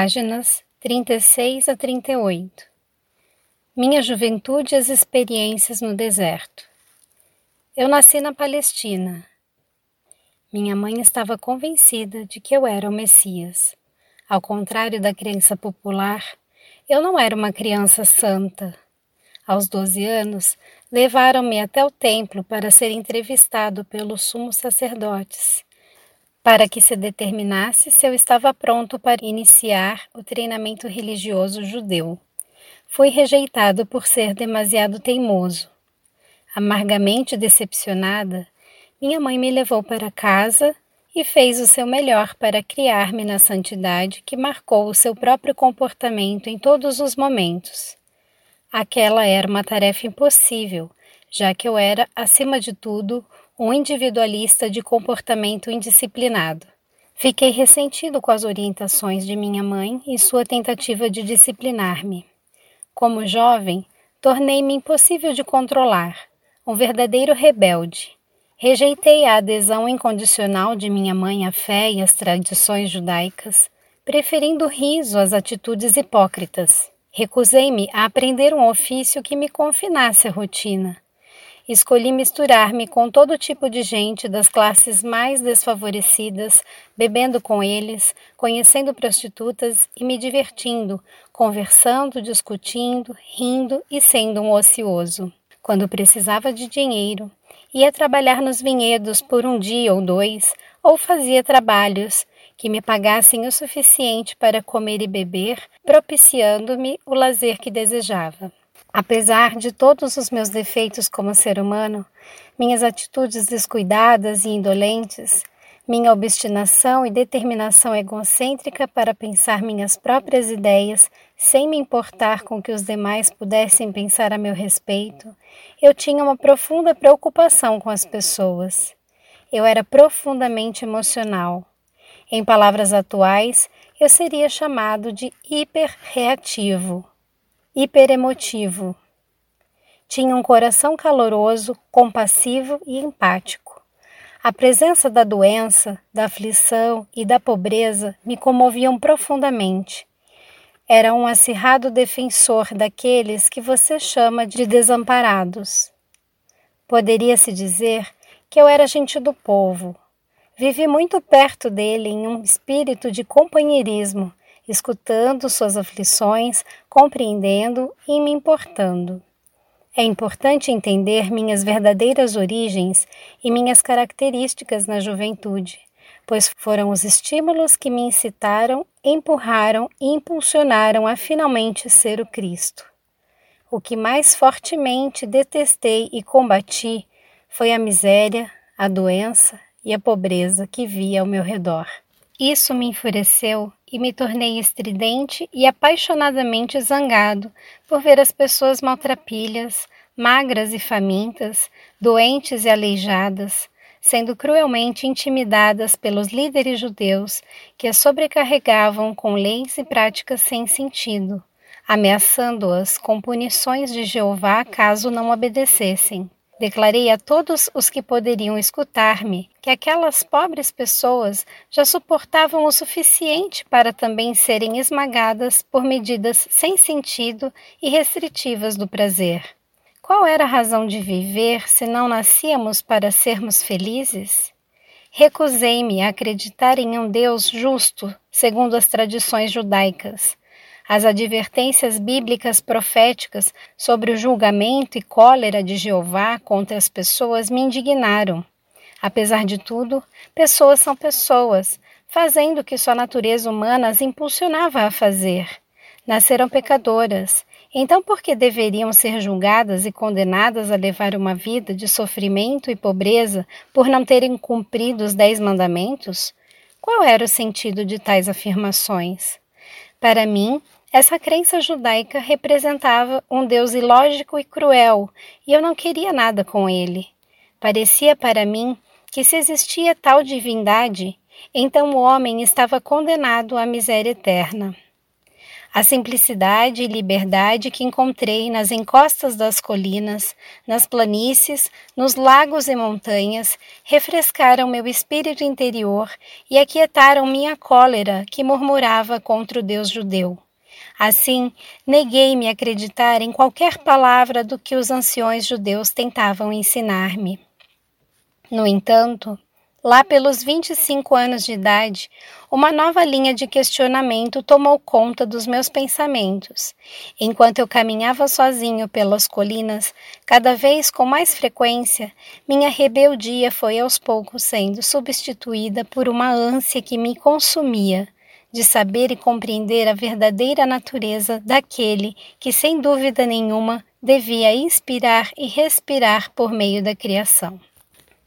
Páginas 36 a 38 Minha juventude e as experiências no deserto. Eu nasci na Palestina. Minha mãe estava convencida de que eu era o Messias. Ao contrário da crença popular, eu não era uma criança santa. Aos 12 anos, levaram-me até o templo para ser entrevistado pelos sumos sacerdotes para que se determinasse se eu estava pronto para iniciar o treinamento religioso judeu. Fui rejeitado por ser demasiado teimoso. Amargamente decepcionada, minha mãe me levou para casa e fez o seu melhor para criar-me na santidade que marcou o seu próprio comportamento em todos os momentos. Aquela era uma tarefa impossível, já que eu era, acima de tudo, um individualista de comportamento indisciplinado. Fiquei ressentido com as orientações de minha mãe e sua tentativa de disciplinar-me. Como jovem, tornei-me impossível de controlar, um verdadeiro rebelde. Rejeitei a adesão incondicional de minha mãe à fé e às tradições judaicas, preferindo o riso às atitudes hipócritas. Recusei-me a aprender um ofício que me confinasse à rotina escolhi misturar-me com todo tipo de gente das classes mais desfavorecidas, bebendo com eles, conhecendo prostitutas e me divertindo, conversando, discutindo, rindo e sendo um ocioso. Quando precisava de dinheiro, ia trabalhar nos vinhedos por um dia ou dois, ou fazia trabalhos que me pagassem o suficiente para comer e beber, propiciando-me o lazer que desejava. Apesar de todos os meus defeitos como ser humano, minhas atitudes descuidadas e indolentes, minha obstinação e determinação egocêntrica para pensar minhas próprias ideias sem me importar com que os demais pudessem pensar a meu respeito, eu tinha uma profunda preocupação com as pessoas. Eu era profundamente emocional. Em palavras atuais, eu seria chamado de hiperreativo hiperemotivo. Tinha um coração caloroso, compassivo e empático. A presença da doença, da aflição e da pobreza me comoviam profundamente. Era um acirrado defensor daqueles que você chama de desamparados. Poderia-se dizer que eu era gente do povo. Vivi muito perto dele em um espírito de companheirismo escutando suas aflições, compreendendo e me importando. É importante entender minhas verdadeiras origens e minhas características na juventude, pois foram os estímulos que me incitaram, empurraram e impulsionaram a finalmente ser o Cristo. O que mais fortemente detestei e combati foi a miséria, a doença e a pobreza que via ao meu redor. Isso me enfureceu e me tornei estridente e apaixonadamente zangado por ver as pessoas maltrapilhas, magras e famintas, doentes e aleijadas, sendo cruelmente intimidadas pelos líderes judeus que as sobrecarregavam com leis e práticas sem sentido, ameaçando-as com punições de Jeová caso não obedecessem. Declarei a todos os que poderiam escutar-me que aquelas pobres pessoas já suportavam o suficiente para também serem esmagadas por medidas sem sentido e restritivas do prazer. Qual era a razão de viver se não nascíamos para sermos felizes? Recusei-me a acreditar em um Deus justo, segundo as tradições judaicas as advertências bíblicas proféticas sobre o julgamento e cólera de Jeová contra as pessoas me indignaram. Apesar de tudo, pessoas são pessoas, fazendo o que sua natureza humana as impulsionava a fazer. Nasceram pecadoras, então por que deveriam ser julgadas e condenadas a levar uma vida de sofrimento e pobreza por não terem cumprido os dez mandamentos? Qual era o sentido de tais afirmações? Para mim, essa crença judaica representava um Deus ilógico e cruel, e eu não queria nada com ele. Parecia para mim que se existia tal divindade, então o homem estava condenado à miséria eterna. A simplicidade e liberdade que encontrei nas encostas das colinas, nas planícies, nos lagos e montanhas, refrescaram meu espírito interior e aquietaram minha cólera que murmurava contra o Deus judeu. Assim, neguei-me a acreditar em qualquer palavra do que os anciões judeus tentavam ensinar-me. No entanto, Lá pelos 25 anos de idade, uma nova linha de questionamento tomou conta dos meus pensamentos. Enquanto eu caminhava sozinho pelas colinas, cada vez com mais frequência, minha rebeldia foi aos poucos sendo substituída por uma ânsia que me consumia de saber e compreender a verdadeira natureza daquele que, sem dúvida nenhuma, devia inspirar e respirar por meio da criação.